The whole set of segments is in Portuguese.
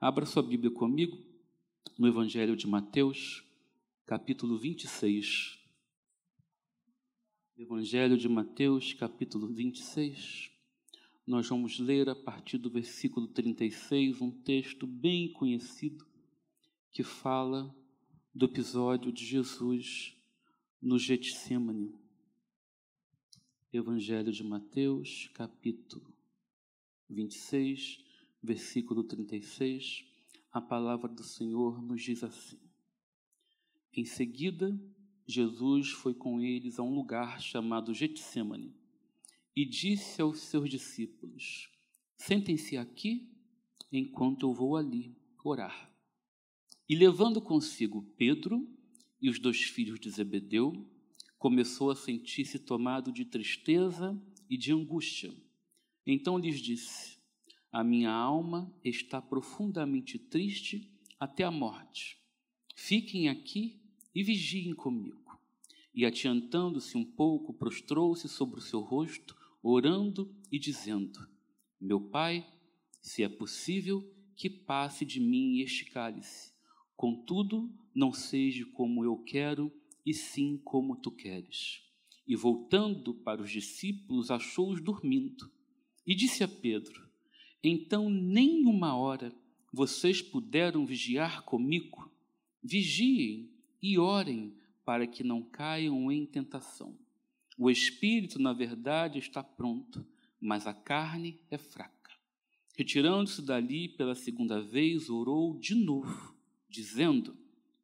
Abra sua Bíblia comigo no Evangelho de Mateus, capítulo 26. Evangelho de Mateus, capítulo 26. Nós vamos ler a partir do versículo 36 um texto bem conhecido que fala do episódio de Jesus no Getsemane. Evangelho de Mateus, capítulo 26, versículo 36, a palavra do Senhor nos diz assim: Em seguida, Jesus foi com eles a um lugar chamado Getsemane e disse aos seus discípulos: Sentem-se aqui enquanto eu vou ali orar. E levando consigo Pedro e os dois filhos de Zebedeu, começou a sentir-se tomado de tristeza e de angústia. Então lhes disse: a minha alma está profundamente triste até a morte. Fiquem aqui e vigiem comigo. E adiantando-se um pouco, prostrou-se sobre o seu rosto, orando e dizendo: Meu pai, se é possível, que passe de mim este cálice. Contudo, não seja como eu quero, e sim como tu queres. E voltando para os discípulos, achou-os dormindo. E disse a Pedro: então, nem uma hora vocês puderam vigiar comigo? Vigiem e orem para que não caiam em tentação. O espírito, na verdade, está pronto, mas a carne é fraca. Retirando-se dali pela segunda vez, orou de novo, dizendo: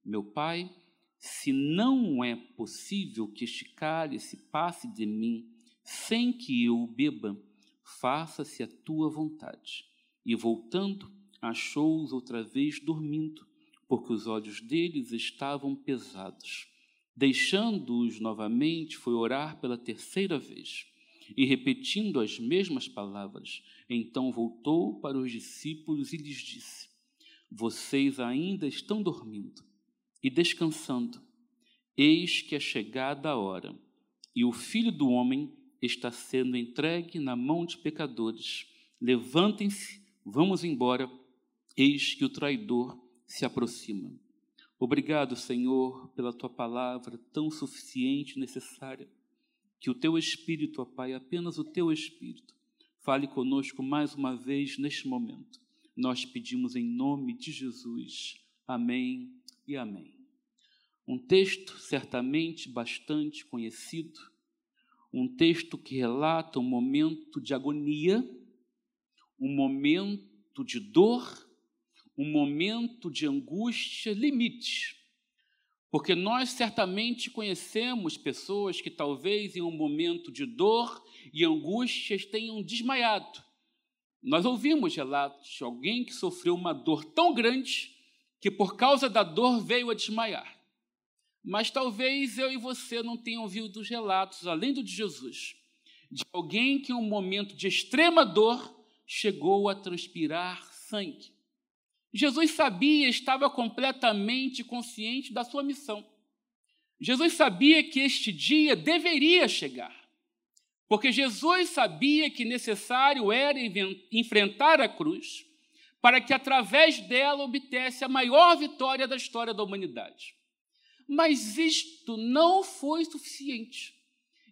Meu pai, se não é possível que este cálice passe de mim sem que eu o beba, faça-se a tua vontade. E voltando, achou-os outra vez dormindo, porque os olhos deles estavam pesados. Deixando-os novamente, foi orar pela terceira vez. E repetindo as mesmas palavras, então voltou para os discípulos e lhes disse: Vocês ainda estão dormindo e descansando. Eis que é chegada a hora, e o filho do homem está sendo entregue na mão de pecadores. Levantem-se, vamos embora, eis que o traidor se aproxima. Obrigado, Senhor, pela tua palavra tão suficiente e necessária. Que o teu Espírito, ó Pai, apenas o teu Espírito, fale conosco mais uma vez neste momento. Nós pedimos em nome de Jesus. Amém e amém. Um texto certamente bastante conhecido um texto que relata um momento de agonia, um momento de dor, um momento de angústia, limite. Porque nós certamente conhecemos pessoas que talvez em um momento de dor e angústias tenham desmaiado. Nós ouvimos relatos de alguém que sofreu uma dor tão grande que por causa da dor veio a desmaiar. Mas talvez eu e você não tenham ouvido os relatos, além do de Jesus, de alguém que em um momento de extrema dor chegou a transpirar sangue. Jesus sabia, estava completamente consciente da sua missão. Jesus sabia que este dia deveria chegar, porque Jesus sabia que necessário era enfrentar a cruz para que através dela obtesse a maior vitória da história da humanidade. Mas isto não foi suficiente.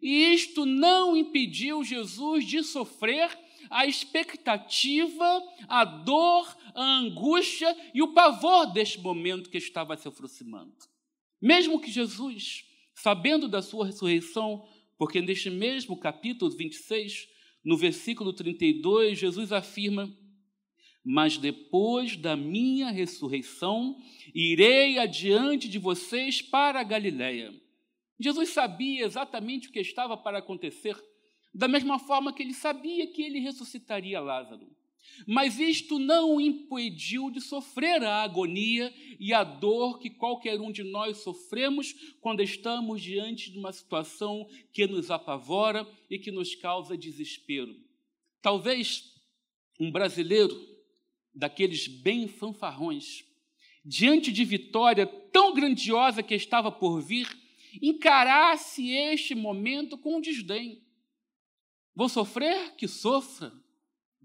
E isto não impediu Jesus de sofrer a expectativa, a dor, a angústia e o pavor deste momento que estava se aproximando. Mesmo que Jesus, sabendo da sua ressurreição, porque neste mesmo capítulo 26, no versículo 32, Jesus afirma mas depois da minha ressurreição, irei adiante de vocês para a Galiléia. Jesus sabia exatamente o que estava para acontecer, da mesma forma que ele sabia que ele ressuscitaria Lázaro. Mas isto não o impediu de sofrer a agonia e a dor que qualquer um de nós sofremos quando estamos diante de uma situação que nos apavora e que nos causa desespero. Talvez um brasileiro daqueles bem fanfarrões, diante de vitória tão grandiosa que estava por vir, encarasse este momento com desdém. Vou sofrer? Que sofra.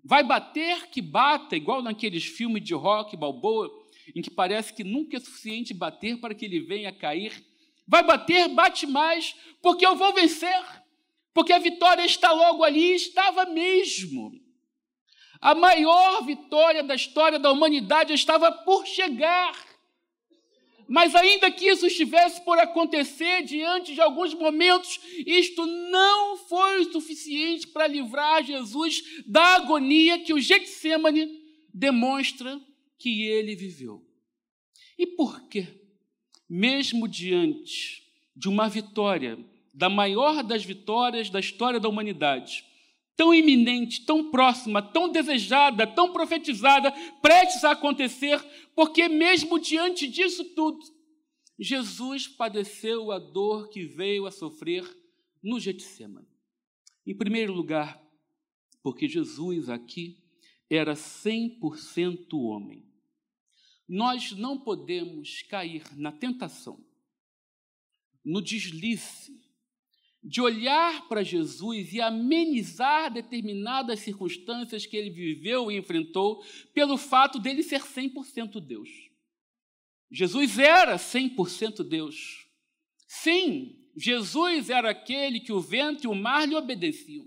Vai bater que bata, igual naqueles filmes de rock balboa, em que parece que nunca é suficiente bater para que ele venha a cair. Vai bater, bate mais, porque eu vou vencer, porque a vitória está logo ali, estava mesmo. A maior vitória da história da humanidade estava por chegar. Mas ainda que isso estivesse por acontecer diante de alguns momentos, isto não foi suficiente para livrar Jesus da agonia que o Getsemane demonstra que ele viveu. E por quê? Mesmo diante de uma vitória, da maior das vitórias da história da humanidade, tão iminente, tão próxima, tão desejada, tão profetizada, prestes a acontecer, porque mesmo diante disso tudo, Jesus padeceu a dor que veio a sofrer no Getsemane. Em primeiro lugar, porque Jesus aqui era 100% homem. Nós não podemos cair na tentação, no deslize, de olhar para Jesus e amenizar determinadas circunstâncias que ele viveu e enfrentou pelo fato dele ser 100% Deus. Jesus era 100% Deus. Sim, Jesus era aquele que o vento e o mar lhe obedeciam.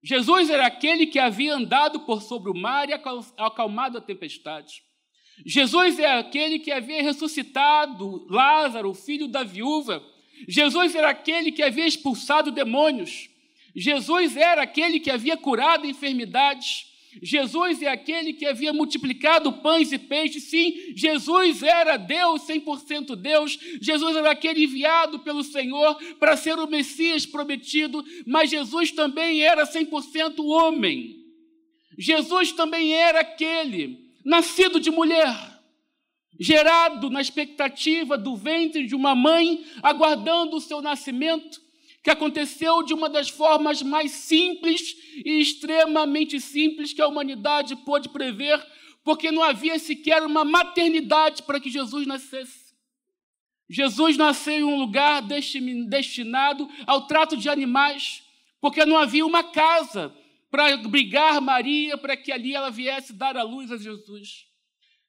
Jesus era aquele que havia andado por sobre o mar e acalmado a tempestade. Jesus é aquele que havia ressuscitado Lázaro, filho da viúva, Jesus era aquele que havia expulsado demônios. Jesus era aquele que havia curado enfermidades. Jesus é aquele que havia multiplicado pães e peixes. Sim, Jesus era Deus, 100% Deus. Jesus era aquele enviado pelo Senhor para ser o Messias prometido, mas Jesus também era 100% homem. Jesus também era aquele nascido de mulher gerado na expectativa do ventre de uma mãe, aguardando o seu nascimento, que aconteceu de uma das formas mais simples e extremamente simples que a humanidade pôde prever, porque não havia sequer uma maternidade para que Jesus nascesse. Jesus nasceu em um lugar destinado ao trato de animais, porque não havia uma casa para brigar Maria para que ali ela viesse dar a luz a Jesus.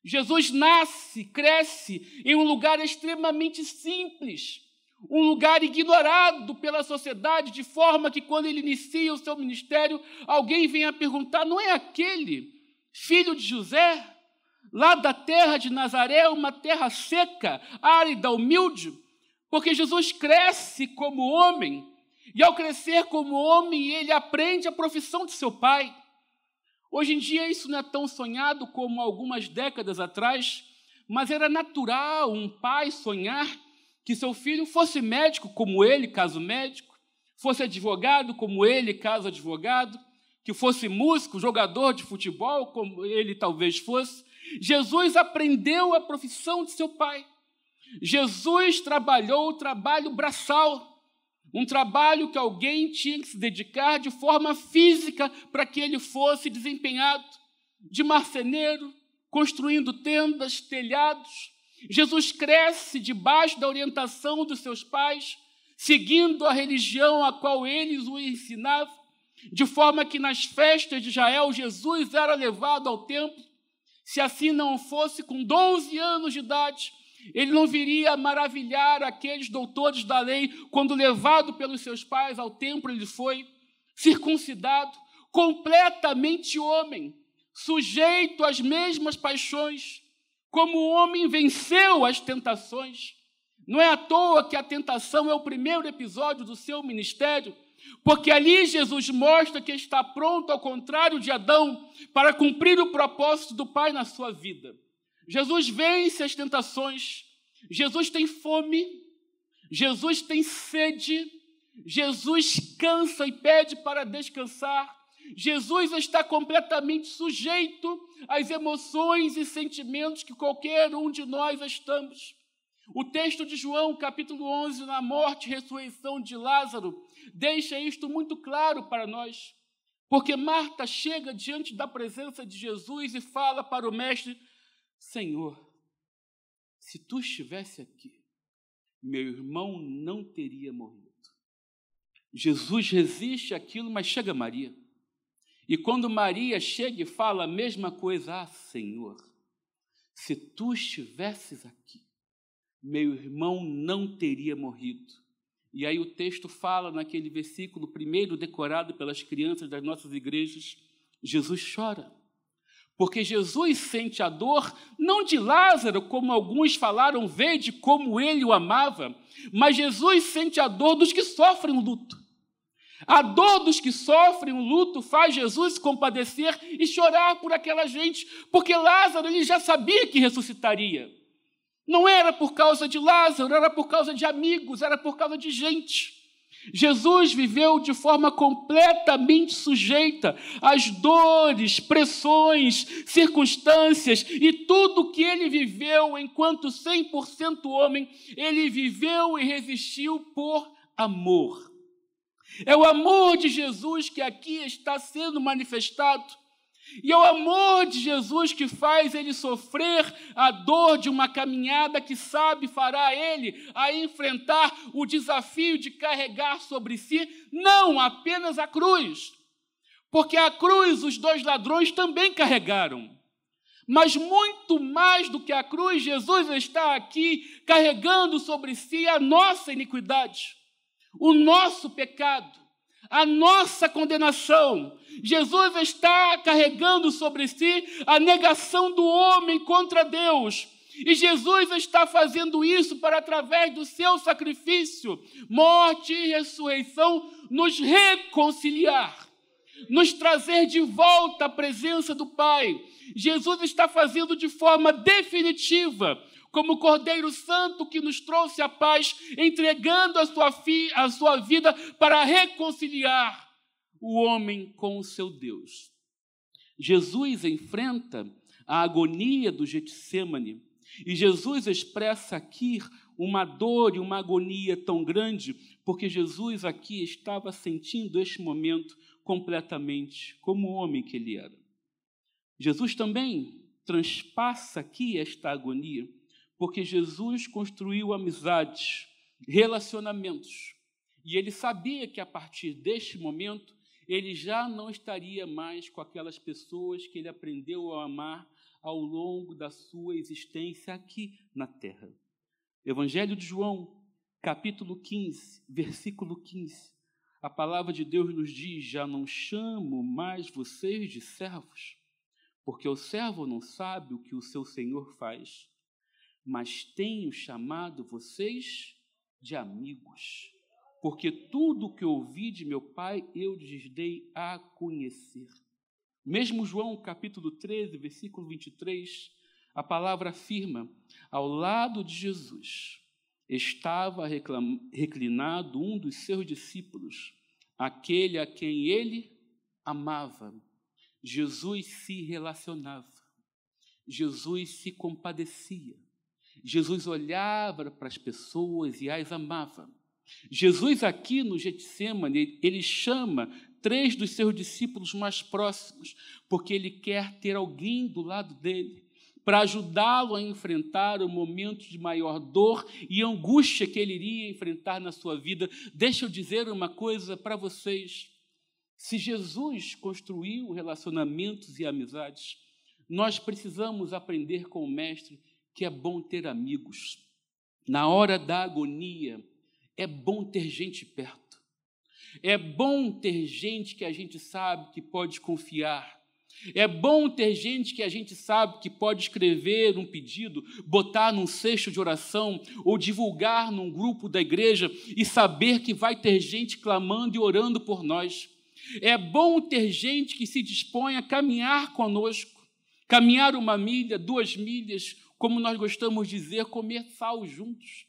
Jesus nasce, cresce em um lugar extremamente simples, um lugar ignorado pela sociedade, de forma que quando ele inicia o seu ministério, alguém venha perguntar: não é aquele filho de José, lá da terra de Nazaré, uma terra seca, árida, humilde? Porque Jesus cresce como homem, e ao crescer como homem, ele aprende a profissão de seu pai. Hoje em dia isso não é tão sonhado como algumas décadas atrás, mas era natural um pai sonhar que seu filho fosse médico como ele, caso médico, fosse advogado como ele, caso advogado, que fosse músico, jogador de futebol como ele talvez fosse. Jesus aprendeu a profissão de seu pai. Jesus trabalhou o trabalho braçal um trabalho que alguém tinha que se dedicar de forma física para que ele fosse desempenhado, de marceneiro, construindo tendas, telhados. Jesus cresce debaixo da orientação dos seus pais, seguindo a religião a qual eles o ensinavam, de forma que nas festas de Israel Jesus era levado ao templo. Se assim não fosse, com 12 anos de idade, ele não viria maravilhar aqueles doutores da lei quando, levado pelos seus pais ao templo, ele foi circuncidado, completamente homem, sujeito às mesmas paixões, como o homem venceu as tentações. Não é à toa que a tentação é o primeiro episódio do seu ministério, porque ali Jesus mostra que está pronto, ao contrário de Adão, para cumprir o propósito do Pai na sua vida. Jesus vence as tentações, Jesus tem fome, Jesus tem sede, Jesus cansa e pede para descansar, Jesus está completamente sujeito às emoções e sentimentos que qualquer um de nós estamos. O texto de João, capítulo 11, na morte e ressurreição de Lázaro, deixa isto muito claro para nós. Porque Marta chega diante da presença de Jesus e fala para o Mestre: Senhor, se tu estivesse aqui, meu irmão não teria morrido. Jesus resiste aquilo, mas chega Maria. E quando Maria chega e fala a mesma coisa, ah, Senhor, se tu estivesses aqui, meu irmão não teria morrido. E aí o texto fala naquele versículo primeiro decorado pelas crianças das nossas igrejas, Jesus chora. Porque Jesus sente a dor não de Lázaro, como alguns falaram, vede como ele o amava, mas Jesus sente a dor dos que sofrem o luto. A dor dos que sofrem o luto faz Jesus se compadecer e chorar por aquela gente, porque Lázaro ele já sabia que ressuscitaria. Não era por causa de Lázaro, era por causa de amigos, era por causa de gente. Jesus viveu de forma completamente sujeita às dores, pressões, circunstâncias e tudo que ele viveu enquanto 100% homem, ele viveu e resistiu por amor. É o amor de Jesus que aqui está sendo manifestado. E é o amor de Jesus que faz ele sofrer a dor de uma caminhada que sabe fará ele a enfrentar o desafio de carregar sobre si não apenas a cruz, porque a cruz os dois ladrões também carregaram. Mas muito mais do que a cruz, Jesus está aqui carregando sobre si a nossa iniquidade o nosso pecado, a nossa condenação. Jesus está carregando sobre si a negação do homem contra Deus. E Jesus está fazendo isso para, através do seu sacrifício, morte e ressurreição, nos reconciliar, nos trazer de volta à presença do Pai. Jesus está fazendo de forma definitiva como o Cordeiro Santo que nos trouxe a paz, entregando a sua, fi, a sua vida para reconciliar o homem com o seu Deus. Jesus enfrenta a agonia do Getsemane e Jesus expressa aqui uma dor e uma agonia tão grande, porque Jesus aqui estava sentindo este momento completamente como o homem que ele era. Jesus também transpassa aqui esta agonia porque Jesus construiu amizades, relacionamentos. E ele sabia que a partir deste momento ele já não estaria mais com aquelas pessoas que ele aprendeu a amar ao longo da sua existência aqui na terra. Evangelho de João, capítulo 15, versículo 15. A palavra de Deus nos diz: Já não chamo mais vocês de servos, porque o servo não sabe o que o seu senhor faz mas tenho chamado vocês de amigos, porque tudo o que ouvi de meu Pai eu lhes dei a conhecer. Mesmo João capítulo 13, versículo 23, a palavra afirma: ao lado de Jesus estava reclinado um dos seus discípulos, aquele a quem ele amava. Jesus se relacionava, Jesus se compadecia, Jesus olhava para as pessoas e as amava. Jesus, aqui no Getsemane, ele chama três dos seus discípulos mais próximos, porque ele quer ter alguém do lado dele para ajudá-lo a enfrentar o momento de maior dor e angústia que ele iria enfrentar na sua vida. Deixa eu dizer uma coisa para vocês. Se Jesus construiu relacionamentos e amizades, nós precisamos aprender com o Mestre que é bom ter amigos. Na hora da agonia, é bom ter gente perto. É bom ter gente que a gente sabe que pode confiar. É bom ter gente que a gente sabe que pode escrever um pedido, botar num cesto de oração ou divulgar num grupo da igreja e saber que vai ter gente clamando e orando por nós. É bom ter gente que se dispõe a caminhar conosco, caminhar uma milha, duas milhas, como nós gostamos de dizer, comer sal juntos.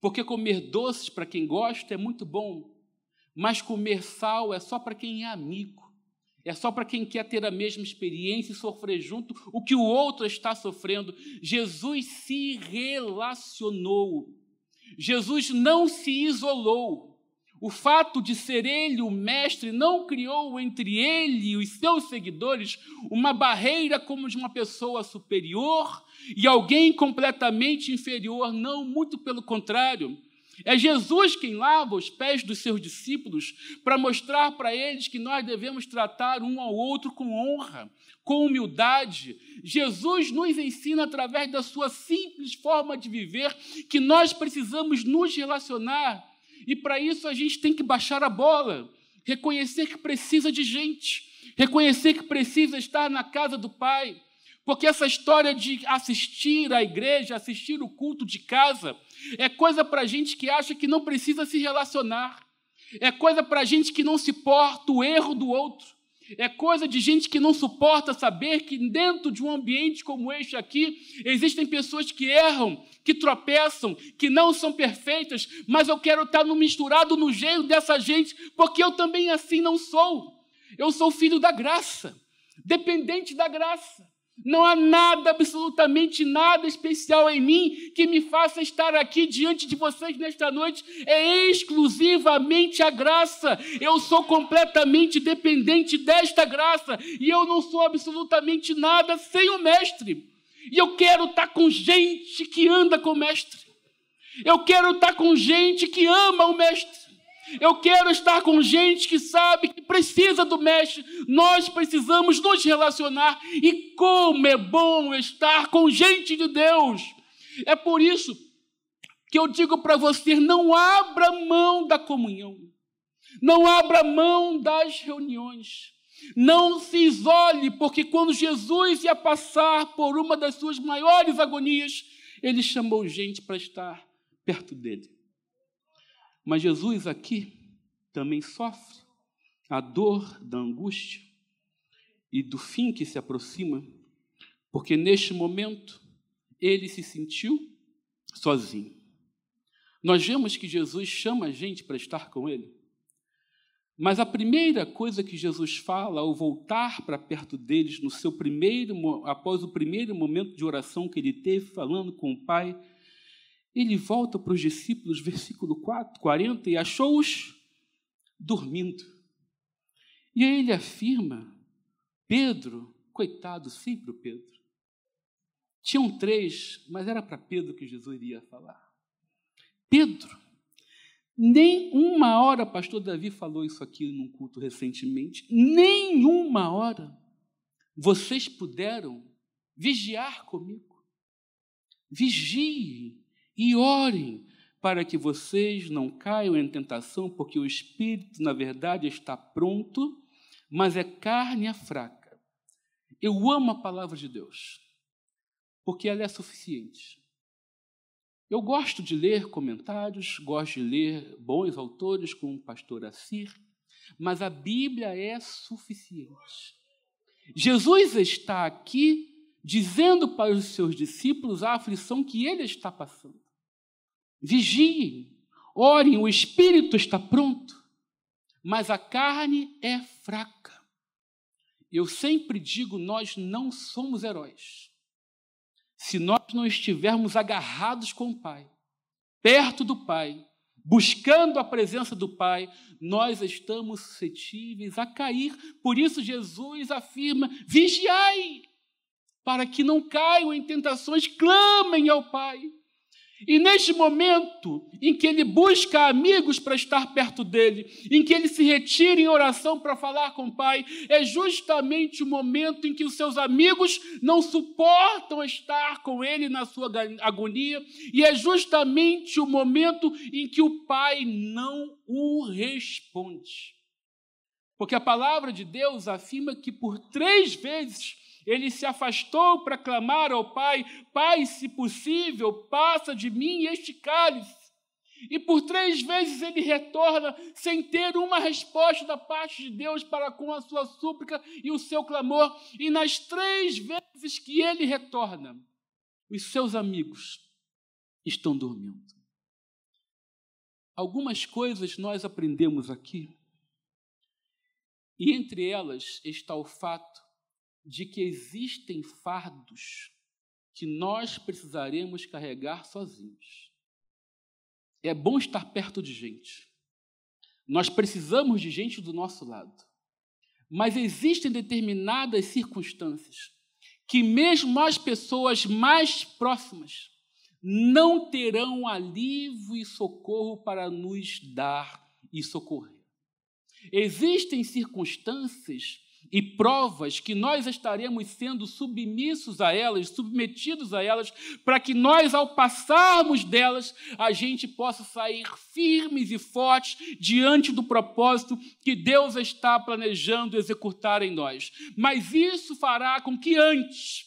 Porque comer doces, para quem gosta, é muito bom, mas comer sal é só para quem é amigo. É só para quem quer ter a mesma experiência e sofrer junto o que o outro está sofrendo. Jesus se relacionou. Jesus não se isolou. O fato de ser ele o mestre não criou entre ele e os seus seguidores uma barreira como de uma pessoa superior e alguém completamente inferior, não, muito pelo contrário. É Jesus quem lava os pés dos seus discípulos para mostrar para eles que nós devemos tratar um ao outro com honra, com humildade. Jesus nos ensina através da sua simples forma de viver que nós precisamos nos relacionar. E para isso a gente tem que baixar a bola, reconhecer que precisa de gente, reconhecer que precisa estar na casa do Pai. Porque essa história de assistir à igreja, assistir o culto de casa, é coisa para gente que acha que não precisa se relacionar. É coisa para gente que não se porta o erro do outro. É coisa de gente que não suporta saber que dentro de um ambiente como este aqui, existem pessoas que erram, que tropeçam, que não são perfeitas, mas eu quero estar no misturado no jeito dessa gente, porque eu também assim não sou. Eu sou filho da graça, dependente da graça. Não há nada, absolutamente nada especial em mim que me faça estar aqui diante de vocês nesta noite. É exclusivamente a graça. Eu sou completamente dependente desta graça. E eu não sou absolutamente nada sem o Mestre. E eu quero estar com gente que anda com o Mestre. Eu quero estar com gente que ama o Mestre. Eu quero estar com gente que sabe que precisa do mestre. Nós precisamos nos relacionar. E como é bom estar com gente de Deus. É por isso que eu digo para você: não abra mão da comunhão. Não abra mão das reuniões. Não se isole, porque quando Jesus ia passar por uma das suas maiores agonias, ele chamou gente para estar perto dele. Mas Jesus aqui também sofre a dor da angústia e do fim que se aproxima, porque neste momento ele se sentiu sozinho. Nós vemos que Jesus chama a gente para estar com ele. Mas a primeira coisa que Jesus fala ao voltar para perto deles no seu primeiro após o primeiro momento de oração que ele teve falando com o Pai, ele volta para os discípulos, versículo 4, 40, e achou-os dormindo. E aí ele afirma: Pedro, coitado, sempre o Pedro. Tinham três, mas era para Pedro que Jesus iria falar. Pedro, nem uma hora, pastor Davi falou isso aqui num culto recentemente, nem uma hora vocês puderam vigiar comigo. Vigiem e orem para que vocês não caiam em tentação, porque o espírito, na verdade, está pronto, mas é carne é fraca. Eu amo a palavra de Deus, porque ela é suficiente. Eu gosto de ler comentários, gosto de ler bons autores, como o pastor Assir, mas a Bíblia é suficiente. Jesus está aqui dizendo para os seus discípulos a aflição que ele está passando. Vigiem, orem, o espírito está pronto, mas a carne é fraca. Eu sempre digo: nós não somos heróis. Se nós não estivermos agarrados com o Pai, perto do Pai, buscando a presença do Pai, nós estamos suscetíveis a cair. Por isso, Jesus afirma: vigiai, para que não caiam em tentações, clamem ao Pai. E neste momento em que ele busca amigos para estar perto dele, em que ele se retira em oração para falar com o Pai, é justamente o momento em que os seus amigos não suportam estar com ele na sua agonia, e é justamente o momento em que o Pai não o responde. Porque a palavra de Deus afirma que por três vezes ele se afastou para clamar ao Pai: Pai, se possível, passa de mim este cálice. E por três vezes ele retorna sem ter uma resposta da parte de Deus para com a sua súplica e o seu clamor. E nas três vezes que ele retorna, os seus amigos estão dormindo. Algumas coisas nós aprendemos aqui, e entre elas está o fato de que existem fardos que nós precisaremos carregar sozinhos. É bom estar perto de gente. Nós precisamos de gente do nosso lado. Mas existem determinadas circunstâncias que, mesmo as pessoas mais próximas, não terão alívio e socorro para nos dar e socorrer. Existem circunstâncias e provas que nós estaremos sendo submissos a elas, submetidos a elas, para que nós, ao passarmos delas, a gente possa sair firmes e fortes diante do propósito que Deus está planejando executar em nós. Mas isso fará com que antes,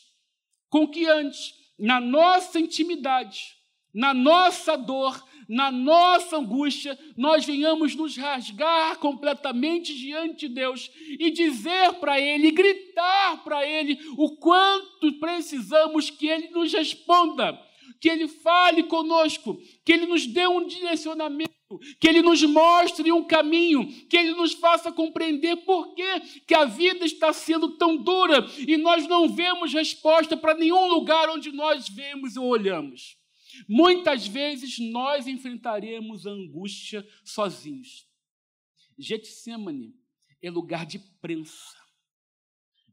com que antes, na nossa intimidade, na nossa dor, na nossa angústia, nós venhamos nos rasgar completamente diante de Deus e dizer para Ele, gritar para Ele o quanto precisamos que Ele nos responda, que Ele fale conosco, que Ele nos dê um direcionamento, que Ele nos mostre um caminho, que Ele nos faça compreender por que, que a vida está sendo tão dura e nós não vemos resposta para nenhum lugar onde nós vemos ou olhamos. Muitas vezes nós enfrentaremos a angústia sozinhos. Getsemane é lugar de prensa.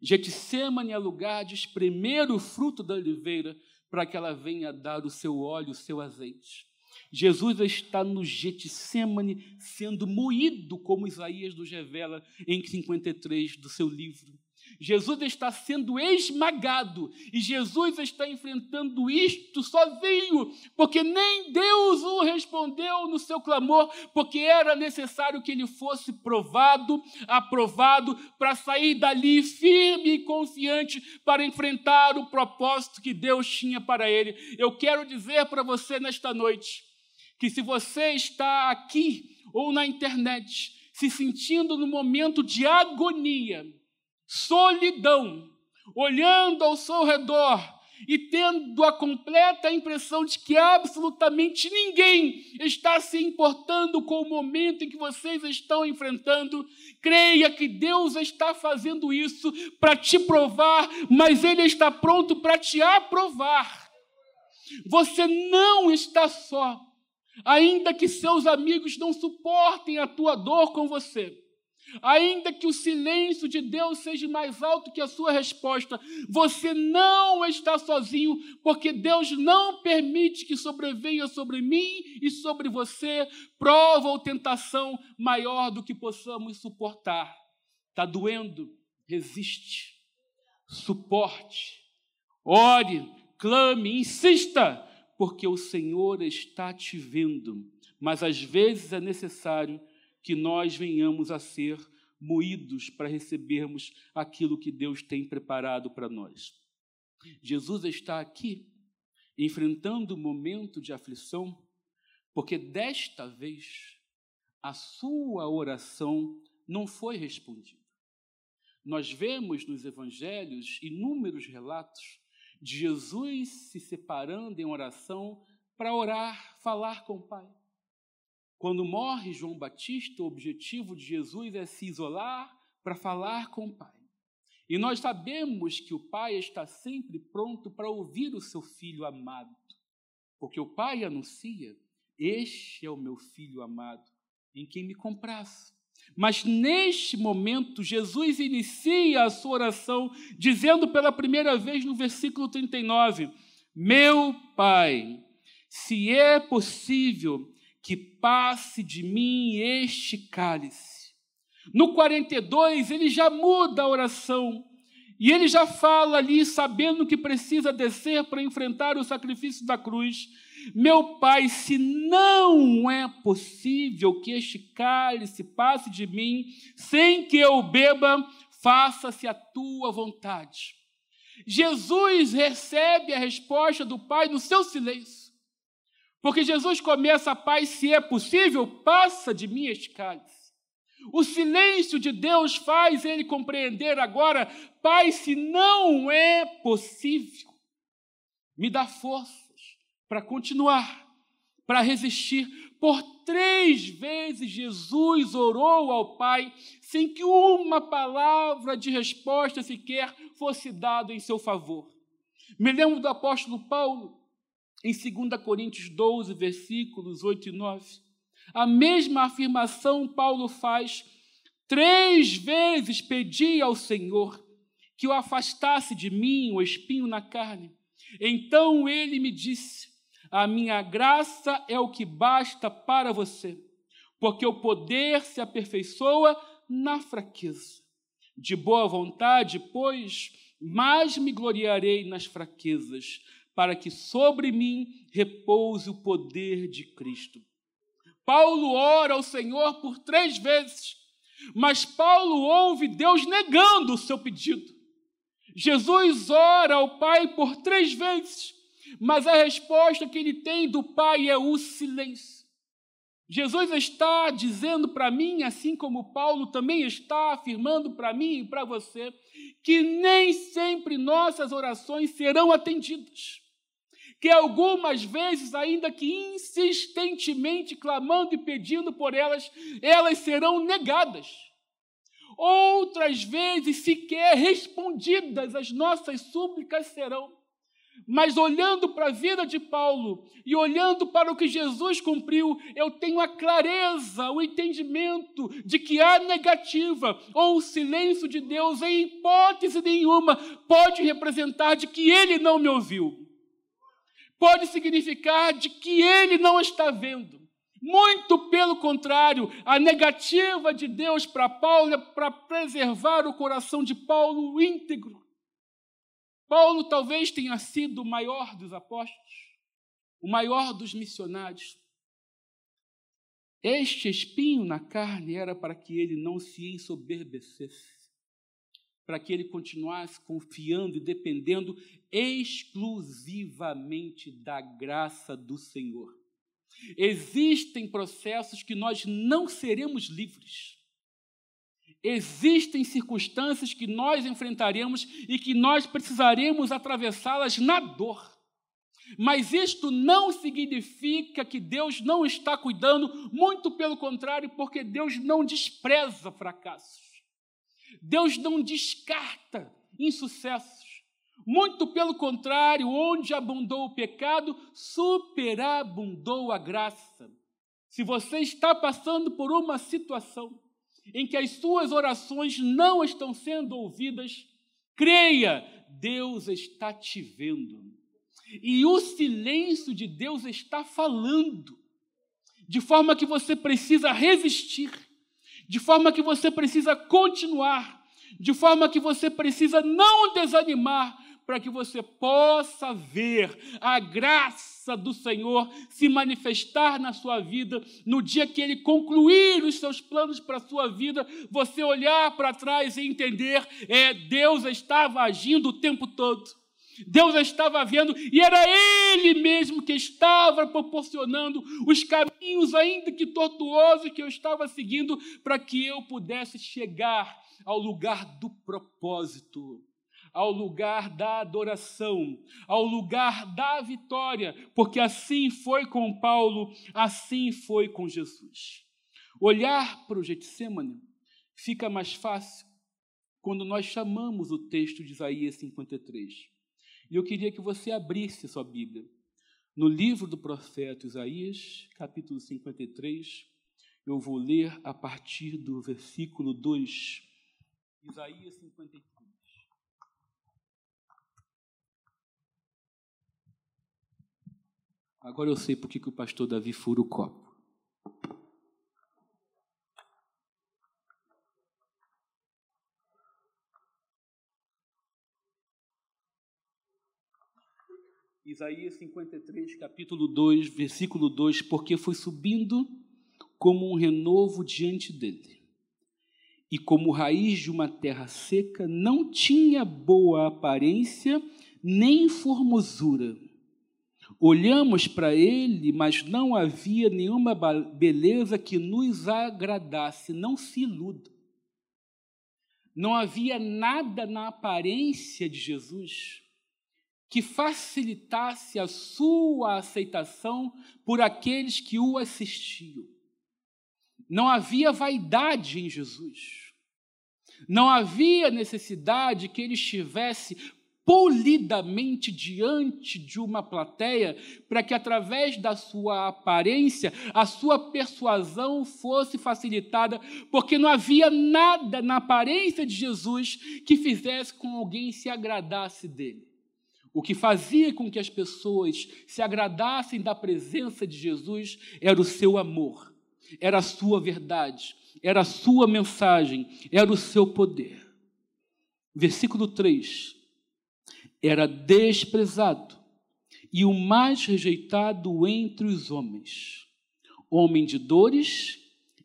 Getsemane é lugar de espremer o fruto da oliveira para que ela venha dar o seu óleo, o seu azeite. Jesus está no Getsemane sendo moído, como Isaías nos revela em 53 do seu livro. Jesus está sendo esmagado e Jesus está enfrentando isto sozinho, porque nem Deus o respondeu no seu clamor, porque era necessário que ele fosse provado, aprovado, para sair dali firme e confiante para enfrentar o propósito que Deus tinha para ele. Eu quero dizer para você nesta noite que se você está aqui ou na internet se sentindo no momento de agonia, solidão, olhando ao seu redor e tendo a completa impressão de que absolutamente ninguém está se importando com o momento em que vocês estão enfrentando, creia que Deus está fazendo isso para te provar, mas Ele está pronto para te aprovar. Você não está só, ainda que seus amigos não suportem a tua dor com você. Ainda que o silêncio de Deus seja mais alto que a sua resposta, você não está sozinho, porque Deus não permite que sobrevenha sobre mim e sobre você prova ou tentação maior do que possamos suportar. Está doendo? Resiste. Suporte. Ore, clame, insista, porque o Senhor está te vendo. Mas às vezes é necessário que nós venhamos a ser moídos para recebermos aquilo que Deus tem preparado para nós. Jesus está aqui enfrentando o momento de aflição, porque desta vez a sua oração não foi respondida. Nós vemos nos evangelhos inúmeros relatos de Jesus se separando em oração para orar, falar com o Pai. Quando morre João Batista, o objetivo de Jesus é se isolar para falar com o Pai. E nós sabemos que o Pai está sempre pronto para ouvir o seu filho amado, porque o Pai anuncia: Este é o meu filho amado, em quem me compraço. Mas neste momento, Jesus inicia a sua oração dizendo pela primeira vez no versículo 39: Meu Pai, se é possível, que passe de mim este cálice. No 42, ele já muda a oração. E ele já fala ali, sabendo que precisa descer para enfrentar o sacrifício da cruz. Meu pai, se não é possível que este cálice passe de mim sem que eu beba, faça-se a tua vontade. Jesus recebe a resposta do pai no seu silêncio. Porque Jesus começa a paz, se é possível, passa de mim este. O silêncio de Deus faz ele compreender agora, Pai, se não é possível, me dá forças para continuar, para resistir. Por três vezes Jesus orou ao Pai, sem que uma palavra de resposta sequer fosse dada em seu favor. Me lembro do apóstolo Paulo, em 2 Coríntios 12, versículos 8 e 9. A mesma afirmação Paulo faz. Três vezes pedi ao Senhor que o afastasse de mim o espinho na carne. Então ele me disse: A minha graça é o que basta para você, porque o poder se aperfeiçoa na fraqueza. De boa vontade, pois, mais me gloriarei nas fraquezas, para que sobre mim repouse o poder de Cristo. Paulo ora ao Senhor por três vezes, mas Paulo ouve Deus negando o seu pedido. Jesus ora ao Pai por três vezes, mas a resposta que ele tem do Pai é o silêncio. Jesus está dizendo para mim, assim como Paulo também está afirmando para mim e para você, que nem sempre nossas orações serão atendidas. Que algumas vezes, ainda que insistentemente clamando e pedindo por elas, elas serão negadas. Outras vezes, sequer respondidas as nossas súplicas serão. Mas olhando para a vida de Paulo e olhando para o que Jesus cumpriu, eu tenho a clareza, o entendimento de que a negativa ou o silêncio de Deus, em hipótese nenhuma, pode representar de que ele não me ouviu. Pode significar de que ele não está vendo. Muito pelo contrário, a negativa de Deus para Paulo é para preservar o coração de Paulo íntegro Paulo talvez tenha sido o maior dos apóstolos, o maior dos missionários. Este espinho na carne era para que ele não se ensoberbecesse, para que ele continuasse confiando e dependendo exclusivamente da graça do Senhor. Existem processos que nós não seremos livres existem circunstâncias que nós enfrentaremos e que nós precisaremos atravessá-las na dor. Mas isto não significa que Deus não está cuidando, muito pelo contrário, porque Deus não despreza fracassos. Deus não descarta insucessos. Muito pelo contrário, onde abundou o pecado, superabundou a graça. Se você está passando por uma situação em que as suas orações não estão sendo ouvidas, creia, Deus está te vendo. E o silêncio de Deus está falando, de forma que você precisa resistir, de forma que você precisa continuar, de forma que você precisa não desanimar, para que você possa ver a graça do Senhor se manifestar na sua vida, no dia que Ele concluir os seus planos para a sua vida, você olhar para trás e entender: é, Deus estava agindo o tempo todo. Deus estava vendo e era Ele mesmo que estava proporcionando os caminhos, ainda que tortuosos, que eu estava seguindo para que eu pudesse chegar ao lugar do propósito ao lugar da adoração, ao lugar da vitória, porque assim foi com Paulo, assim foi com Jesus. Olhar para o Getsemane fica mais fácil quando nós chamamos o texto de Isaías 53. E eu queria que você abrisse sua Bíblia. No livro do profeta Isaías, capítulo 53, eu vou ler a partir do versículo 2. Isaías 53. Agora eu sei por que o pastor Davi fura o copo. Isaías 53, capítulo 2, versículo 2: Porque foi subindo como um renovo diante dele, e como raiz de uma terra seca, não tinha boa aparência nem formosura Olhamos para ele, mas não havia nenhuma beleza que nos agradasse, não se iluda. Não havia nada na aparência de Jesus que facilitasse a sua aceitação por aqueles que o assistiam. Não havia vaidade em Jesus. Não havia necessidade que ele estivesse polidamente diante de uma plateia, para que através da sua aparência, a sua persuasão fosse facilitada, porque não havia nada na aparência de Jesus que fizesse com alguém se agradasse dele. O que fazia com que as pessoas se agradassem da presença de Jesus era o seu amor, era a sua verdade, era a sua mensagem, era o seu poder. Versículo 3: Era desprezado e o mais rejeitado entre os homens, homem de dores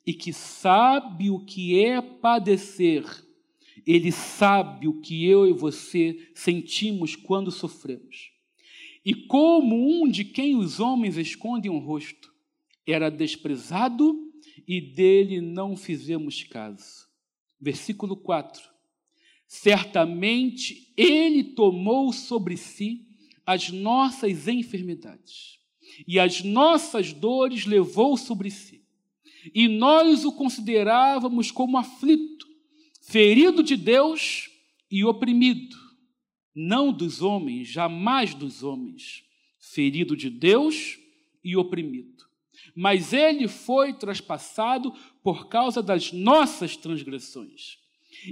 e que sabe o que é padecer. Ele sabe o que eu e você sentimos quando sofremos. E como um de quem os homens escondem o rosto, era desprezado e dele não fizemos caso. Versículo 4. Certamente ele tomou sobre si as nossas enfermidades e as nossas dores levou sobre si. E nós o considerávamos como aflito, ferido de Deus e oprimido, não dos homens, jamais dos homens, ferido de Deus e oprimido. Mas ele foi traspassado por causa das nossas transgressões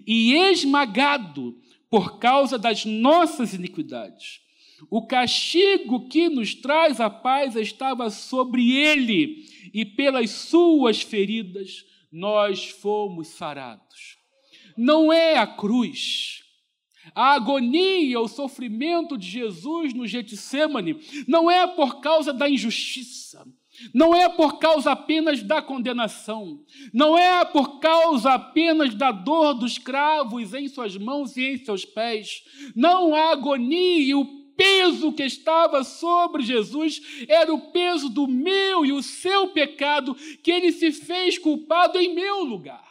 e esmagado por causa das nossas iniquidades. O castigo que nos traz a paz estava sobre ele, e pelas suas feridas nós fomos sarados. Não é a cruz. A agonia, o sofrimento de Jesus no Getsemane não é por causa da injustiça, não é por causa apenas da condenação, não é por causa apenas da dor dos cravos em suas mãos e em seus pés. Não a agonia e o peso que estava sobre Jesus era o peso do meu e o seu pecado, que ele se fez culpado em meu lugar.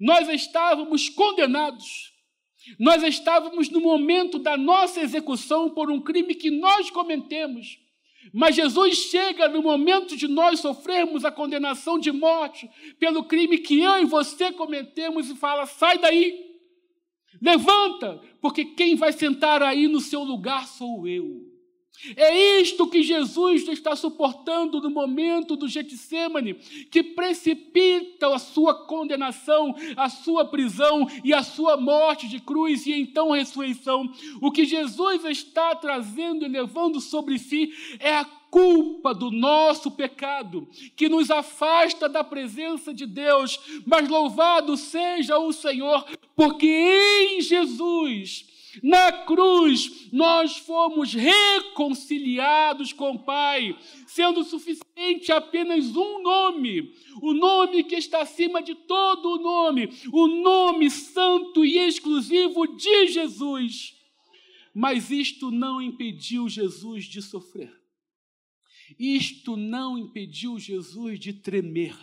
Nós estávamos condenados. Nós estávamos no momento da nossa execução por um crime que nós cometemos. Mas Jesus chega no momento de nós sofrermos a condenação de morte pelo crime que eu e você cometemos e fala: sai daí, levanta, porque quem vai sentar aí no seu lugar sou eu. É isto que Jesus está suportando no momento do Getsemane, que precipita a sua condenação, a sua prisão e a sua morte de cruz e então ressurreição. O que Jesus está trazendo e levando sobre si é a culpa do nosso pecado, que nos afasta da presença de Deus. Mas louvado seja o Senhor, porque em Jesus na cruz, nós fomos reconciliados com o Pai, sendo suficiente apenas um nome, o nome que está acima de todo o nome, o nome santo e exclusivo de Jesus. Mas isto não impediu Jesus de sofrer. Isto não impediu Jesus de tremer.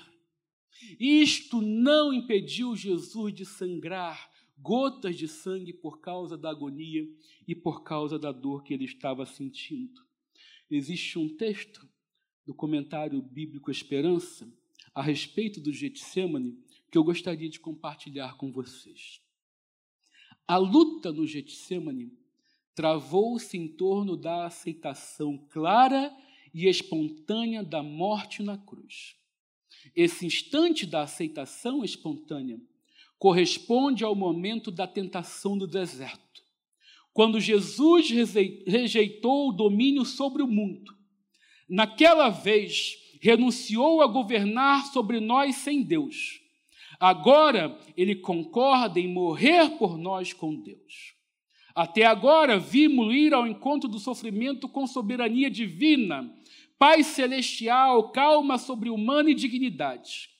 Isto não impediu Jesus de sangrar gotas de sangue por causa da agonia e por causa da dor que ele estava sentindo. Existe um texto do comentário bíblico Esperança a respeito do Getsemane que eu gostaria de compartilhar com vocês. A luta no Getsemane travou-se em torno da aceitação clara e espontânea da morte na cruz. Esse instante da aceitação espontânea corresponde ao momento da tentação do deserto, quando Jesus rejeitou o domínio sobre o mundo. Naquela vez, renunciou a governar sobre nós sem Deus. Agora, ele concorda em morrer por nós com Deus. Até agora, vimos ir ao encontro do sofrimento com soberania divina, paz celestial, calma sobre-humana e dignidade.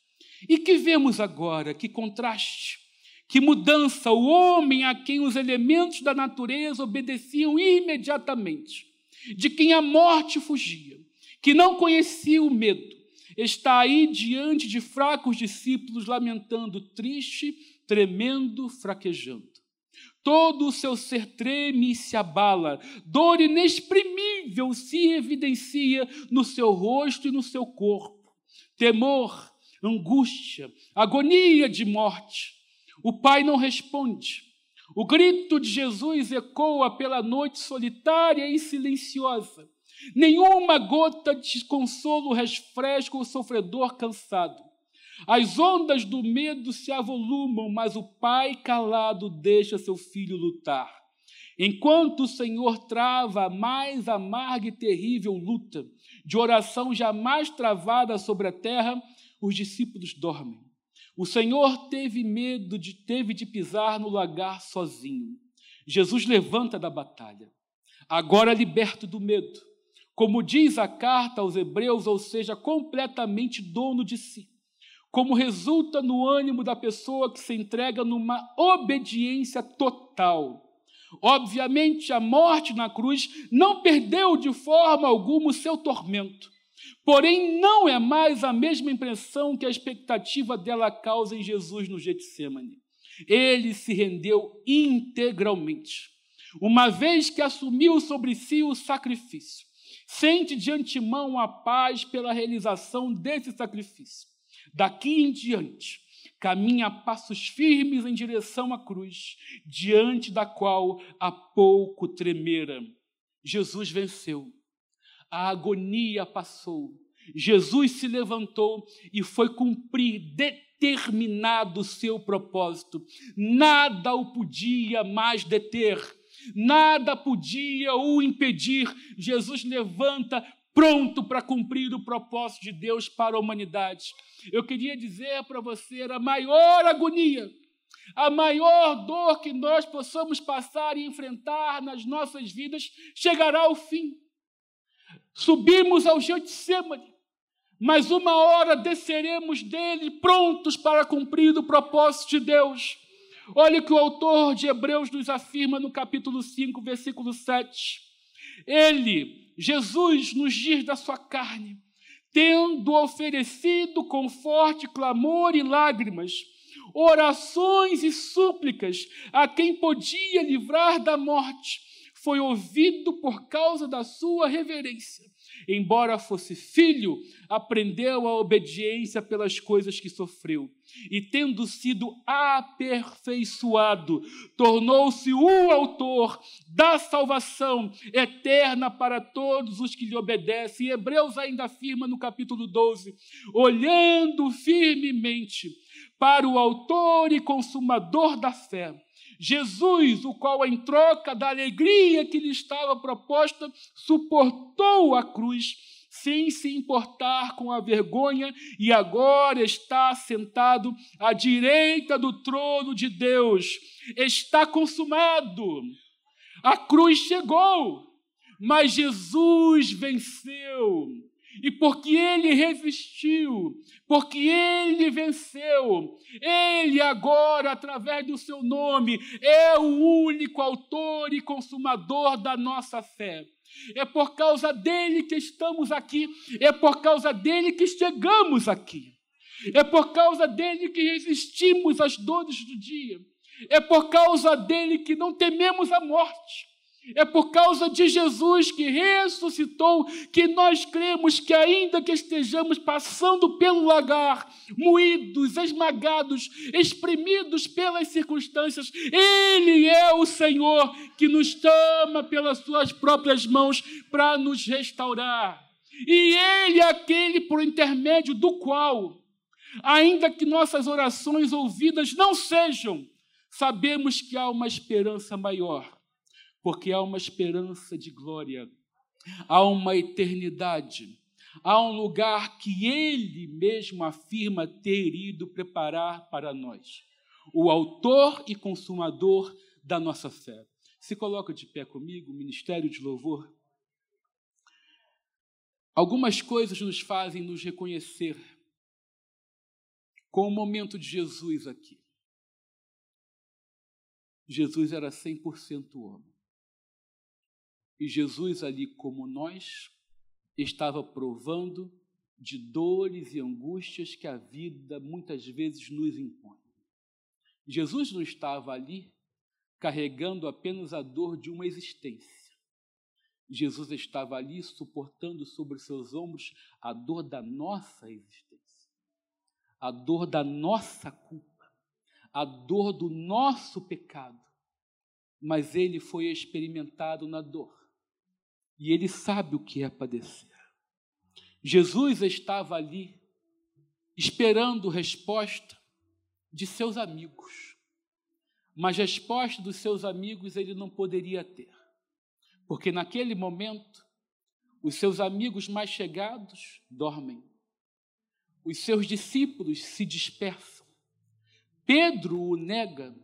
E que vemos agora? Que contraste, que mudança! O homem a quem os elementos da natureza obedeciam imediatamente, de quem a morte fugia, que não conhecia o medo, está aí diante de fracos discípulos, lamentando, triste, tremendo, fraquejando. Todo o seu ser treme e se abala, dor inexprimível se evidencia no seu rosto e no seu corpo. Temor, angústia, agonia de morte. O pai não responde. O grito de Jesus ecoa pela noite solitária e silenciosa. Nenhuma gota de consolo refresca o sofredor cansado. As ondas do medo se avolumam, mas o pai calado deixa seu filho lutar. Enquanto o Senhor trava a mais amarga e terrível luta de oração jamais travada sobre a terra, os discípulos dormem. O Senhor teve medo de teve de pisar no lagar sozinho. Jesus levanta da batalha, agora liberto do medo. Como diz a carta aos Hebreus, ou seja, completamente dono de si. Como resulta no ânimo da pessoa que se entrega numa obediência total. Obviamente, a morte na cruz não perdeu de forma alguma o seu tormento. Porém, não é mais a mesma impressão que a expectativa dela causa em Jesus no Getsemane. Ele se rendeu integralmente. Uma vez que assumiu sobre si o sacrifício, sente de antemão a paz pela realização desse sacrifício. Daqui em diante, caminha a passos firmes em direção à cruz, diante da qual há pouco tremera. Jesus venceu. A agonia passou. Jesus se levantou e foi cumprir determinado o seu propósito. Nada o podia mais deter, nada podia o impedir. Jesus levanta pronto para cumprir o propósito de Deus para a humanidade. Eu queria dizer para você a maior agonia, a maior dor que nós possamos passar e enfrentar nas nossas vidas chegará ao fim. Subimos ao Getsemane, mas uma hora desceremos dele prontos para cumprir o propósito de Deus. Olha o que o autor de Hebreus nos afirma no capítulo 5, versículo 7. Ele, Jesus, nos dias da sua carne, tendo oferecido com forte clamor e lágrimas, orações e súplicas a quem podia livrar da morte, foi ouvido por causa da sua reverência embora fosse filho, aprendeu a obediência pelas coisas que sofreu. E tendo sido aperfeiçoado, tornou-se o autor da salvação eterna para todos os que lhe obedecem. E Hebreus ainda afirma no capítulo 12: olhando firmemente para o autor e consumador da fé Jesus, o qual, em troca da alegria que lhe estava proposta, suportou a cruz, sem se importar com a vergonha, e agora está sentado à direita do trono de Deus. Está consumado. A cruz chegou, mas Jesus venceu. E porque ele resistiu, porque ele venceu, ele agora, através do seu nome, é o único autor e consumador da nossa fé. É por causa dele que estamos aqui, é por causa dele que chegamos aqui, é por causa dele que resistimos às dores do dia, é por causa dele que não tememos a morte. É por causa de Jesus que ressuscitou que nós cremos que, ainda que estejamos passando pelo lagar, moídos, esmagados, exprimidos pelas circunstâncias, Ele é o Senhor que nos toma pelas Suas próprias mãos para nos restaurar. E Ele é aquele por intermédio do qual, ainda que nossas orações ouvidas não sejam, sabemos que há uma esperança maior porque há uma esperança de glória, há uma eternidade, há um lugar que Ele mesmo afirma ter ido preparar para nós, o Autor e Consumador da nossa fé. Se coloca de pé comigo, Ministério de Louvor. Algumas coisas nos fazem nos reconhecer com o momento de Jesus aqui. Jesus era 100% homem. E Jesus, ali como nós, estava provando de dores e angústias que a vida muitas vezes nos impõe. Jesus não estava ali carregando apenas a dor de uma existência. Jesus estava ali suportando sobre seus ombros a dor da nossa existência, a dor da nossa culpa, a dor do nosso pecado. Mas ele foi experimentado na dor e ele sabe o que é padecer. Jesus estava ali esperando resposta de seus amigos, mas resposta dos seus amigos ele não poderia ter, porque naquele momento os seus amigos mais chegados dormem, os seus discípulos se dispersam, Pedro o nega,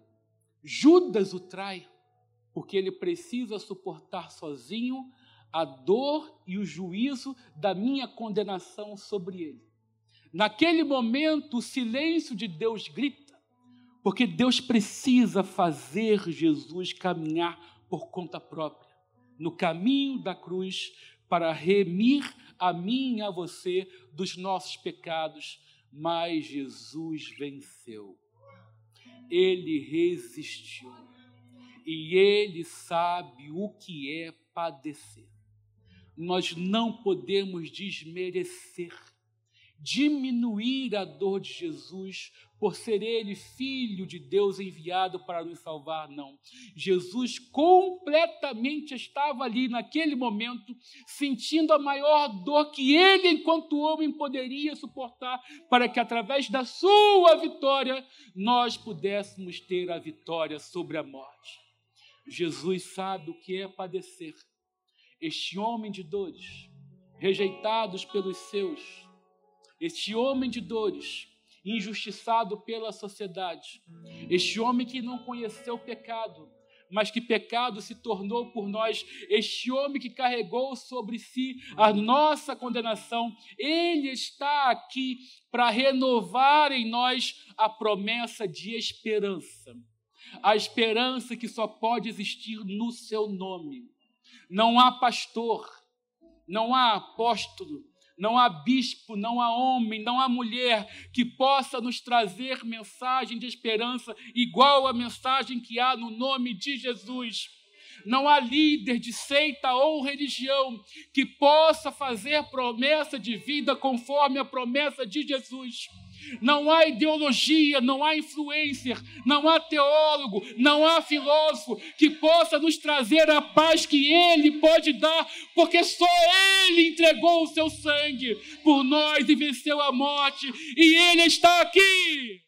Judas o trai, porque ele precisa suportar sozinho a dor e o juízo da minha condenação sobre ele. Naquele momento, o silêncio de Deus grita, porque Deus precisa fazer Jesus caminhar por conta própria, no caminho da cruz, para remir a mim e a você dos nossos pecados, mas Jesus venceu. Ele resistiu. E ele sabe o que é padecer. Nós não podemos desmerecer diminuir a dor de Jesus por ser ele filho de Deus enviado para nos salvar, não. Jesus completamente estava ali naquele momento, sentindo a maior dor que ele, enquanto homem, poderia suportar, para que através da sua vitória nós pudéssemos ter a vitória sobre a morte. Jesus sabe o que é padecer. Este homem de dores, rejeitados pelos seus, este homem de dores, injustiçado pela sociedade, este homem que não conheceu pecado, mas que pecado se tornou por nós, este homem que carregou sobre si a nossa condenação, ele está aqui para renovar em nós a promessa de esperança. A esperança que só pode existir no seu nome. Não há pastor, não há apóstolo, não há bispo, não há homem, não há mulher que possa nos trazer mensagem de esperança igual à mensagem que há no nome de Jesus. Não há líder de seita ou religião que possa fazer promessa de vida conforme a promessa de Jesus. Não há ideologia, não há influencer, não há teólogo, não há filósofo que possa nos trazer a paz que Ele pode dar, porque só Ele entregou o seu sangue por nós e venceu a morte, e Ele está aqui